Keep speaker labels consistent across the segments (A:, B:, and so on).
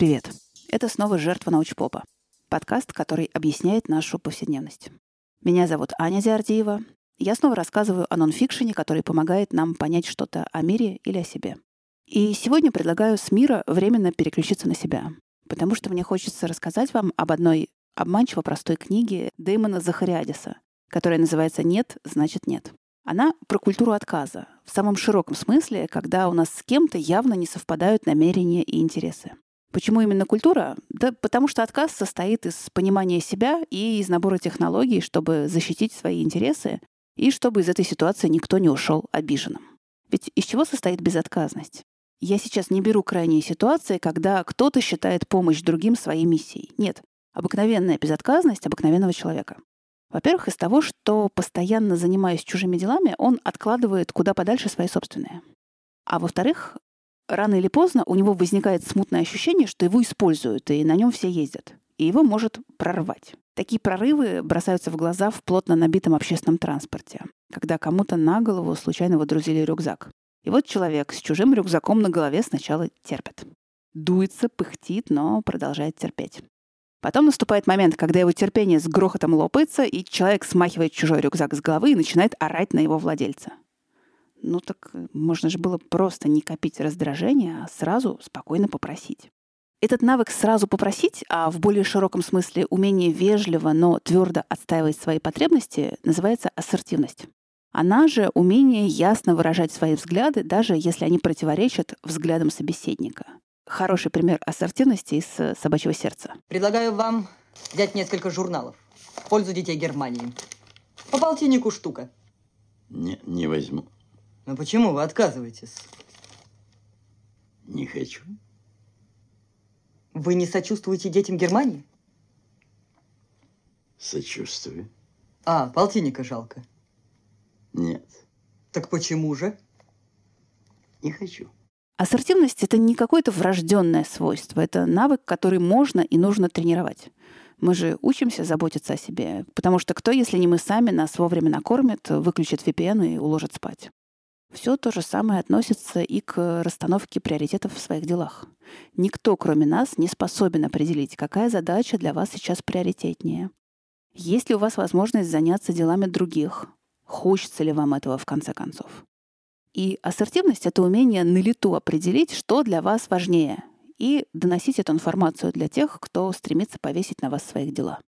A: Привет! Это снова «Жертва научпопа» — подкаст, который объясняет нашу повседневность. Меня зовут Аня Зиардиева. Я снова рассказываю о нонфикшене, который помогает нам понять что-то о мире или о себе. И сегодня предлагаю с мира временно переключиться на себя, потому что мне хочется рассказать вам об одной обманчиво простой книге Дэймона Захариадиса, которая называется «Нет, значит нет». Она про культуру отказа, в самом широком смысле, когда у нас с кем-то явно не совпадают намерения и интересы. Почему именно культура? Да потому что отказ состоит из понимания себя и из набора технологий, чтобы защитить свои интересы и чтобы из этой ситуации никто не ушел обиженным. Ведь из чего состоит безотказность? Я сейчас не беру крайние ситуации, когда кто-то считает помощь другим своей миссией. Нет, обыкновенная безотказность обыкновенного человека. Во-первых, из того, что, постоянно занимаясь чужими делами, он откладывает куда подальше свои собственные. А во-вторых, рано или поздно у него возникает смутное ощущение, что его используют, и на нем все ездят. И его может прорвать. Такие прорывы бросаются в глаза в плотно набитом общественном транспорте, когда кому-то на голову случайно водрузили рюкзак. И вот человек с чужим рюкзаком на голове сначала терпит. Дуется, пыхтит, но продолжает терпеть. Потом наступает момент, когда его терпение с грохотом лопается, и человек смахивает чужой рюкзак с головы и начинает орать на его владельца. Ну так э, можно же было просто не копить раздражение, а сразу спокойно попросить. Этот навык сразу попросить, а в более широком смысле умение вежливо, но твердо отстаивать свои потребности, называется ассертивность. Она же умение ясно выражать свои взгляды, даже если они противоречат взглядам собеседника хороший пример ассертивности из э, «Собачьего сердца».
B: Предлагаю вам взять несколько журналов в пользу детей Германии. По полтиннику штука.
C: Не, не возьму.
B: Но почему вы отказываетесь?
C: Не хочу.
B: Вы не сочувствуете детям Германии?
C: Сочувствую.
B: А, полтинника жалко.
C: Нет.
B: Так почему же?
C: Не хочу.
A: Ассертивность — это не какое-то врожденное свойство, это навык, который можно и нужно тренировать. Мы же учимся заботиться о себе, потому что кто, если не мы сами, нас вовремя накормит, выключит VPN и уложит спать. Все то же самое относится и к расстановке приоритетов в своих делах. Никто, кроме нас, не способен определить, какая задача для вас сейчас приоритетнее. Есть ли у вас возможность заняться делами других? Хочется ли вам этого в конце концов? И ассертивность — это умение на лету определить, что для вас важнее, и доносить эту информацию для тех, кто стремится повесить на вас своих дела.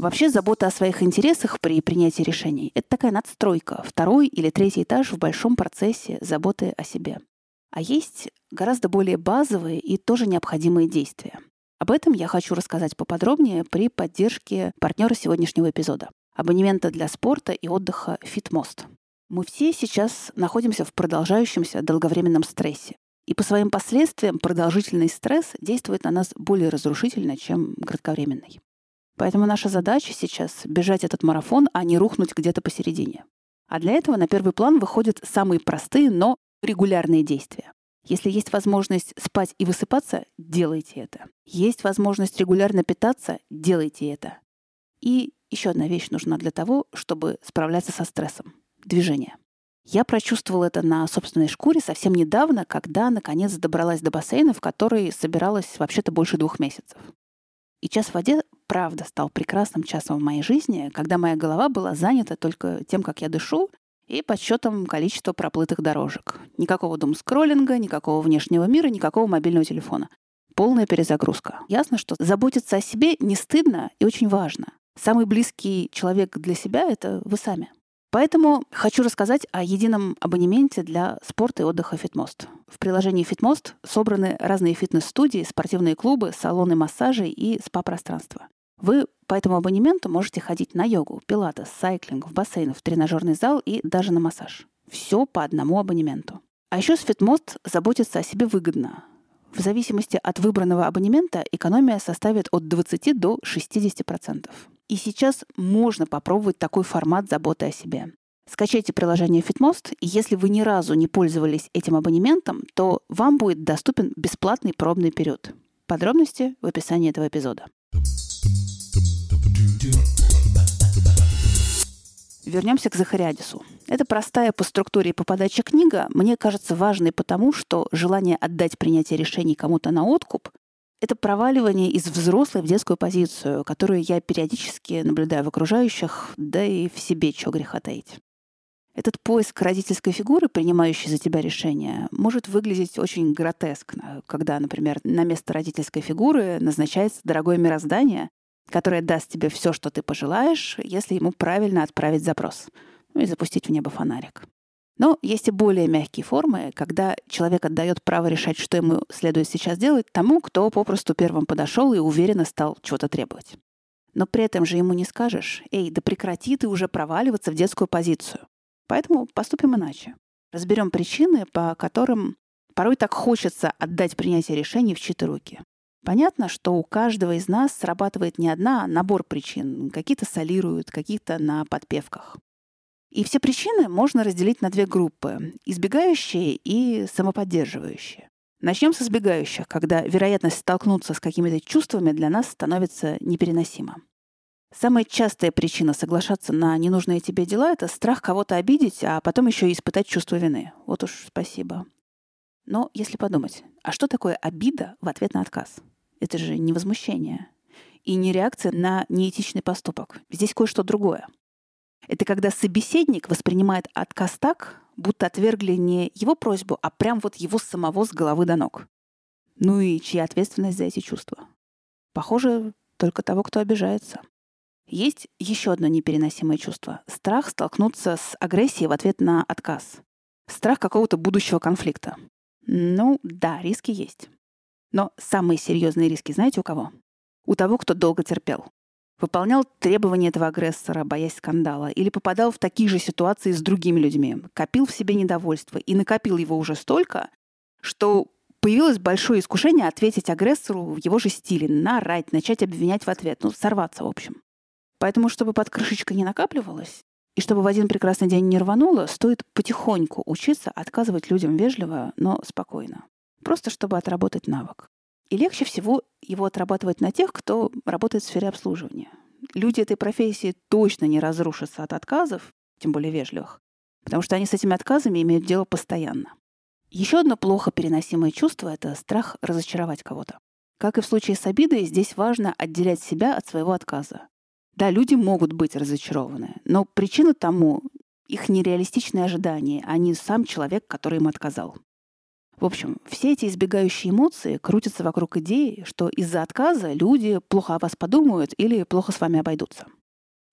A: Вообще забота о своих интересах при принятии решений — это такая надстройка, второй или третий этаж в большом процессе заботы о себе. А есть гораздо более базовые и тоже необходимые действия. Об этом я хочу рассказать поподробнее при поддержке партнера сегодняшнего эпизода абонемента для спорта и отдыха «Фитмост». Мы все сейчас находимся в продолжающемся долговременном стрессе. И по своим последствиям продолжительный стресс действует на нас более разрушительно, чем кратковременный. Поэтому наша задача сейчас — бежать этот марафон, а не рухнуть где-то посередине. А для этого на первый план выходят самые простые, но регулярные действия. Если есть возможность спать и высыпаться, делайте это. Есть возможность регулярно питаться, делайте это. И еще одна вещь нужна для того, чтобы справляться со стрессом — движение. Я прочувствовала это на собственной шкуре совсем недавно, когда, наконец, добралась до бассейна, в который собиралась вообще-то больше двух месяцев. И час в воде, правда, стал прекрасным часом в моей жизни, когда моя голова была занята только тем, как я дышу, и подсчетом количества проплытых дорожек. Никакого дум-скроллинга, никакого внешнего мира, никакого мобильного телефона. Полная перезагрузка. Ясно, что заботиться о себе не стыдно и очень важно. Самый близкий человек для себя — это вы сами. Поэтому хочу рассказать о едином абонементе для спорта и отдыха «Фитмост». В приложении «Фитмост» собраны разные фитнес-студии, спортивные клубы, салоны массажей и спа-пространства. Вы по этому абонементу можете ходить на йогу, пилатес, сайклинг, в бассейн, в тренажерный зал и даже на массаж. Все по одному абонементу. А еще с Фитмост заботиться о себе выгодно. В зависимости от выбранного абонемента экономия составит от 20 до 60%. И сейчас можно попробовать такой формат заботы о себе. Скачайте приложение Fitmost, и если вы ни разу не пользовались этим абонементом, то вам будет доступен бесплатный пробный период. Подробности в описании этого эпизода. Вернемся к Захариадису. Эта простая по структуре и по подаче книга мне кажется важной потому, что желание отдать принятие решений кому-то на откуп — это проваливание из взрослой в детскую позицию, которую я периодически наблюдаю в окружающих, да и в себе, чего греха таить. Этот поиск родительской фигуры, принимающей за тебя решение, может выглядеть очень гротескно, когда, например, на место родительской фигуры назначается дорогое мироздание, которое даст тебе все, что ты пожелаешь, если ему правильно отправить запрос — ну и запустить в небо фонарик. Но есть и более мягкие формы, когда человек отдает право решать, что ему следует сейчас делать, тому, кто попросту первым подошел и уверенно стал чего-то требовать. Но при этом же ему не скажешь, «Эй, да прекрати ты уже проваливаться в детскую позицию». Поэтому поступим иначе. Разберем причины, по которым порой так хочется отдать принятие решений в чьи-то руки. Понятно, что у каждого из нас срабатывает не одна, а набор причин. Какие-то солируют, какие-то на подпевках. И все причины можно разделить на две группы — избегающие и самоподдерживающие. Начнем с избегающих, когда вероятность столкнуться с какими-то чувствами для нас становится непереносима. Самая частая причина соглашаться на ненужные тебе дела — это страх кого-то обидеть, а потом еще и испытать чувство вины. Вот уж спасибо. Но если подумать, а что такое обида в ответ на отказ? Это же не возмущение и не реакция на неэтичный поступок. Здесь кое-что другое — это когда собеседник воспринимает отказ так, будто отвергли не его просьбу, а прям вот его самого с головы до ног. Ну и чья ответственность за эти чувства? Похоже, только того, кто обижается. Есть еще одно непереносимое чувство — страх столкнуться с агрессией в ответ на отказ. Страх какого-то будущего конфликта. Ну да, риски есть. Но самые серьезные риски знаете у кого? У того, кто долго терпел выполнял требования этого агрессора, боясь скандала, или попадал в такие же ситуации с другими людьми, копил в себе недовольство и накопил его уже столько, что появилось большое искушение ответить агрессору в его же стиле, нарать, начать обвинять в ответ, ну, сорваться, в общем. Поэтому, чтобы под крышечкой не накапливалось, и чтобы в один прекрасный день не рвануло, стоит потихоньку учиться отказывать людям вежливо, но спокойно. Просто чтобы отработать навык. И легче всего его отрабатывать на тех, кто работает в сфере обслуживания. Люди этой профессии точно не разрушатся от отказов, тем более вежливых, потому что они с этими отказами имеют дело постоянно. Еще одно плохо переносимое чувство — это страх разочаровать кого-то. Как и в случае с обидой, здесь важно отделять себя от своего отказа. Да, люди могут быть разочарованы, но причина тому — их нереалистичные ожидания, а не сам человек, который им отказал. В общем, все эти избегающие эмоции крутятся вокруг идеи, что из-за отказа люди плохо о вас подумают или плохо с вами обойдутся.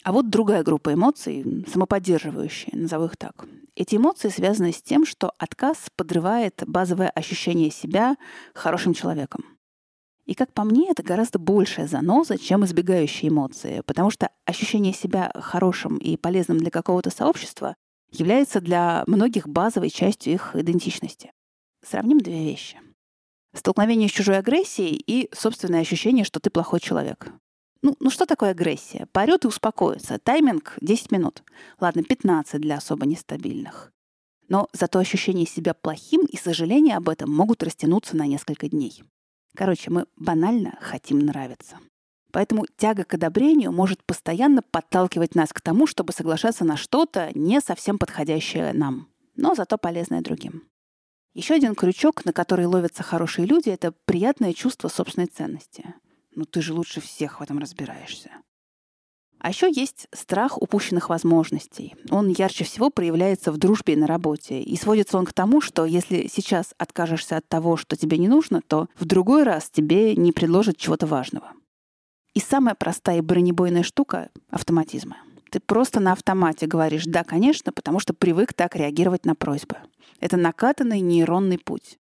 A: А вот другая группа эмоций, самоподдерживающие, назову их так. Эти эмоции связаны с тем, что отказ подрывает базовое ощущение себя хорошим человеком. И как по мне, это гораздо большая заноза, чем избегающие эмоции, потому что ощущение себя хорошим и полезным для какого-то сообщества является для многих базовой частью их идентичности. Сравним две вещи. Столкновение с чужой агрессией и собственное ощущение, что ты плохой человек. Ну, ну что такое агрессия? Поорет и успокоится. Тайминг 10 минут. Ладно, 15 для особо нестабильных. Но зато ощущение себя плохим и сожаление об этом могут растянуться на несколько дней. Короче, мы банально хотим нравиться. Поэтому тяга к одобрению может постоянно подталкивать нас к тому, чтобы соглашаться на что-то не совсем подходящее нам, но зато полезное другим. Еще один крючок, на который ловятся хорошие люди, это приятное чувство собственной ценности. Ну ты же лучше всех в этом разбираешься. А еще есть страх упущенных возможностей. Он ярче всего проявляется в дружбе и на работе. И сводится он к тому, что если сейчас откажешься от того, что тебе не нужно, то в другой раз тебе не предложат чего-то важного. И самая простая и бронебойная штука — автоматизмы. Ты просто на автомате говоришь «да, конечно», потому что привык так реагировать на просьбы. Это накатанный нейронный путь.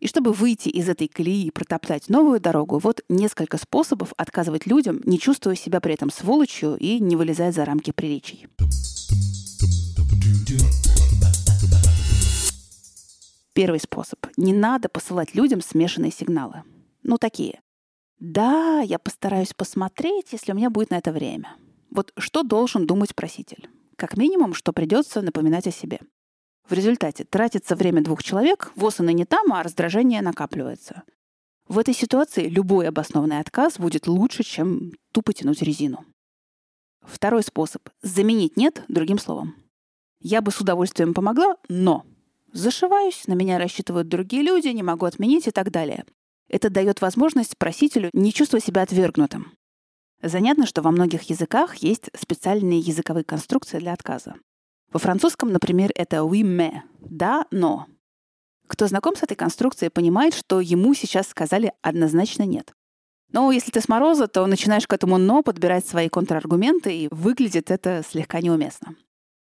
A: И чтобы выйти из этой колеи и протоптать новую дорогу, вот несколько способов отказывать людям, не чувствуя себя при этом сволочью и не вылезая за рамки приличий. Первый способ. Не надо посылать людям смешанные сигналы. Ну, такие. Да, я постараюсь посмотреть, если у меня будет на это время. Вот что должен думать проситель? Как минимум, что придется напоминать о себе. В результате тратится время двух человек, ВОЗ и не там, а раздражение накапливается. В этой ситуации любой обоснованный отказ будет лучше, чем тупо тянуть резину. Второй способ — заменить «нет» другим словом. Я бы с удовольствием помогла, но зашиваюсь, на меня рассчитывают другие люди, не могу отменить и так далее. Это дает возможность просителю не чувствовать себя отвергнутым. Занятно, что во многих языках есть специальные языковые конструкции для отказа. Во французском, например, это oui mais — да, но. Кто знаком с этой конструкцией, понимает, что ему сейчас сказали однозначно нет. Но если ты с мороза, то начинаешь к этому «но» подбирать свои контраргументы, и выглядит это слегка неуместно.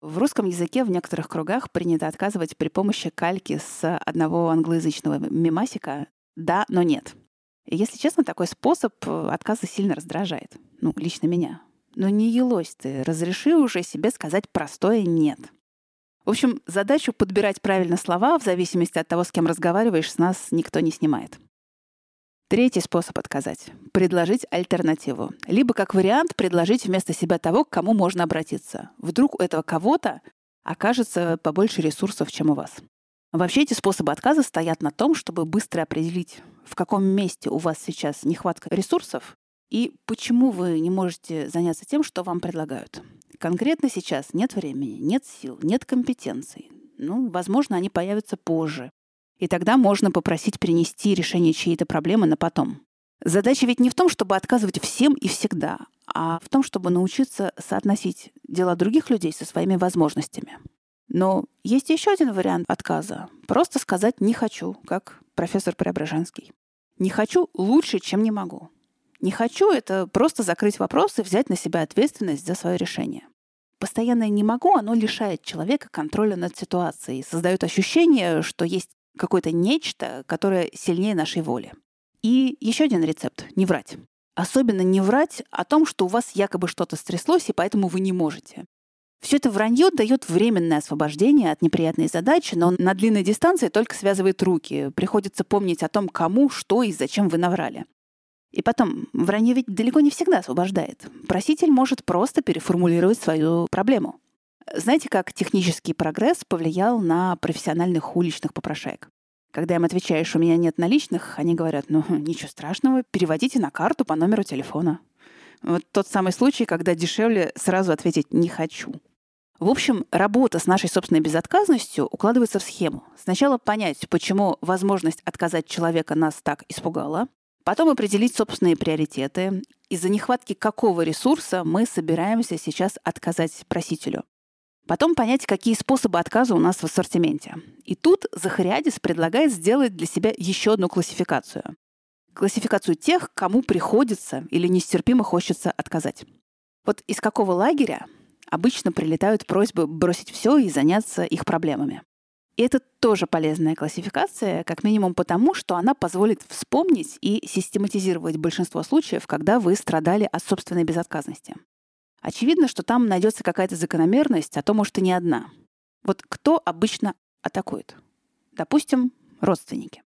A: В русском языке в некоторых кругах принято отказывать при помощи кальки с одного англоязычного мимасика «да, но нет». Если честно, такой способ э, отказа сильно раздражает. Ну, лично меня. Но не елось ты, разреши уже себе сказать простое «нет». В общем, задачу подбирать правильно слова в зависимости от того, с кем разговариваешь, с нас никто не снимает. Третий способ отказать — предложить альтернативу. Либо, как вариант, предложить вместо себя того, к кому можно обратиться. Вдруг у этого кого-то окажется побольше ресурсов, чем у вас. Вообще эти способы отказа стоят на том, чтобы быстро определить, в каком месте у вас сейчас нехватка ресурсов и почему вы не можете заняться тем, что вам предлагают. Конкретно сейчас нет времени, нет сил, нет компетенций. Ну, возможно, они появятся позже. И тогда можно попросить перенести решение чьей-то проблемы на потом. Задача ведь не в том, чтобы отказывать всем и всегда, а в том, чтобы научиться соотносить дела других людей со своими возможностями. Но есть еще один вариант отказа. Просто сказать «не хочу», как профессор Преображенский. «Не хочу лучше, чем не могу». «Не хочу» — это просто закрыть вопрос и взять на себя ответственность за свое решение. Постоянное «не могу» оно лишает человека контроля над ситуацией, создает ощущение, что есть какое-то нечто, которое сильнее нашей воли. И еще один рецепт — не врать. Особенно не врать о том, что у вас якобы что-то стряслось, и поэтому вы не можете. Все это вранье дает временное освобождение от неприятной задачи, но на длинной дистанции только связывает руки. Приходится помнить о том, кому, что и зачем вы наврали. И потом, вранье ведь далеко не всегда освобождает. Проситель может просто переформулировать свою проблему. Знаете, как технический прогресс повлиял на профессиональных уличных попрошаек? Когда им отвечаешь, у меня нет наличных, они говорят, ну, ничего страшного, переводите на карту по номеру телефона. Вот тот самый случай, когда дешевле сразу ответить «не хочу». В общем, работа с нашей собственной безотказностью укладывается в схему. Сначала понять, почему возможность отказать человека нас так испугала, потом определить собственные приоритеты, из-за нехватки какого ресурса мы собираемся сейчас отказать просителю. Потом понять, какие способы отказа у нас в ассортименте. И тут Захариадис предлагает сделать для себя еще одну классификацию классификацию тех, кому приходится или нестерпимо хочется отказать. Вот из какого лагеря обычно прилетают просьбы бросить все и заняться их проблемами. И это тоже полезная классификация, как минимум потому, что она позволит вспомнить и систематизировать большинство случаев, когда вы страдали от собственной безотказности. Очевидно, что там найдется какая-то закономерность, а то, может, и не одна. Вот кто обычно атакует? Допустим, родственники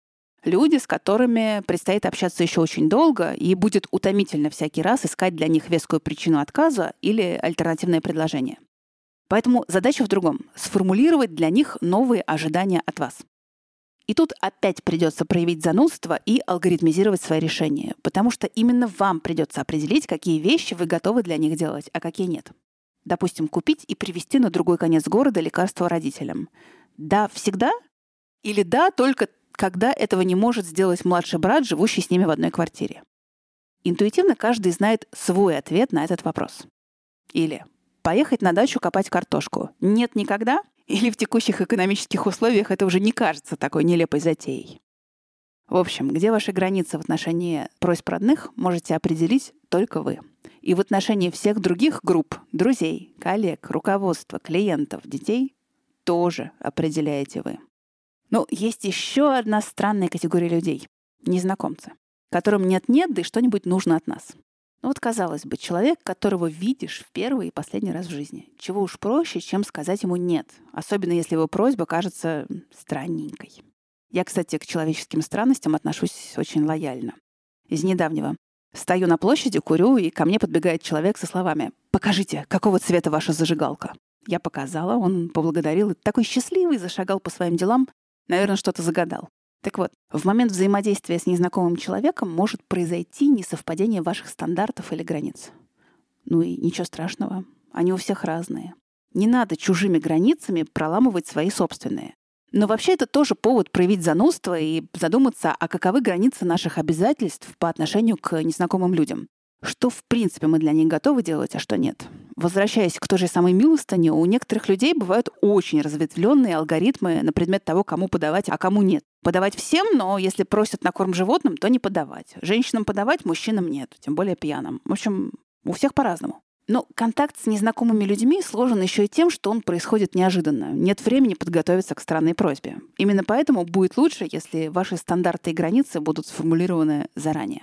A: люди, с которыми предстоит общаться еще очень долго, и будет утомительно всякий раз искать для них вескую причину отказа или альтернативное предложение. Поэтому задача в другом — сформулировать для них новые ожидания от вас. И тут опять придется проявить занудство и алгоритмизировать свои решения, потому что именно вам придется определить, какие вещи вы готовы для них делать, а какие нет. Допустим, купить и привезти на другой конец города лекарства родителям. Да, всегда? Или да, только когда этого не может сделать младший брат, живущий с ними в одной квартире. Интуитивно каждый знает свой ответ на этот вопрос. Или поехать на дачу копать картошку. Нет никогда? Или в текущих экономических условиях это уже не кажется такой нелепой затеей? В общем, где ваши границы в отношении просьб родных, можете определить только вы. И в отношении всех других групп, друзей, коллег, руководства, клиентов, детей, тоже определяете вы. Ну, есть еще одна странная категория людей — незнакомцы, которым нет-нет, да и что-нибудь нужно от нас. Ну вот, казалось бы, человек, которого видишь в первый и последний раз в жизни. Чего уж проще, чем сказать ему «нет», особенно если его просьба кажется странненькой. Я, кстати, к человеческим странностям отношусь очень лояльно. Из недавнего. Стою на площади, курю, и ко мне подбегает человек со словами «Покажите, какого цвета ваша зажигалка?» Я показала, он поблагодарил и такой счастливый зашагал по своим делам, Наверное, что-то загадал. Так вот, в момент взаимодействия с незнакомым человеком может произойти несовпадение ваших стандартов или границ. Ну и ничего страшного. Они у всех разные. Не надо чужими границами проламывать свои собственные. Но вообще это тоже повод проявить занудство и задуматься, а каковы границы наших обязательств по отношению к незнакомым людям. Что, в принципе, мы для них готовы делать, а что нет. Возвращаясь к той же самой милостыне, у некоторых людей бывают очень разветвленные алгоритмы на предмет того, кому подавать, а кому нет. Подавать всем, но если просят на корм животным, то не подавать. Женщинам подавать, мужчинам нет, тем более пьяным. В общем, у всех по-разному. Но контакт с незнакомыми людьми сложен еще и тем, что он происходит неожиданно. Нет времени подготовиться к странной просьбе. Именно поэтому будет лучше, если ваши стандарты и границы будут сформулированы заранее.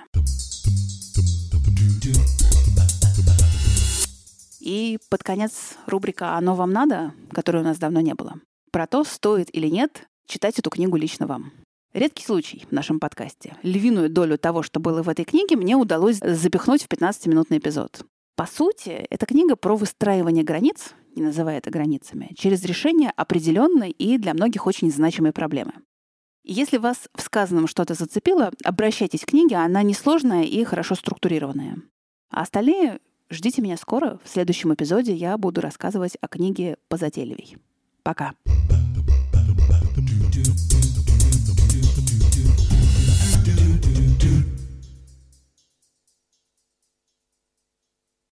A: И под конец рубрика «Оно вам надо?», которой у нас давно не было. Про то, стоит или нет читать эту книгу лично вам. Редкий случай в нашем подкасте. Львиную долю того, что было в этой книге, мне удалось запихнуть в 15-минутный эпизод. По сути, эта книга про выстраивание границ, не называя это границами, через решение определенной и для многих очень значимой проблемы. Если вас в сказанном что-то зацепило, обращайтесь к книге, она несложная и хорошо структурированная. А остальные ждите меня скоро. В следующем эпизоде я буду рассказывать о книге «Позатейливей». Пока.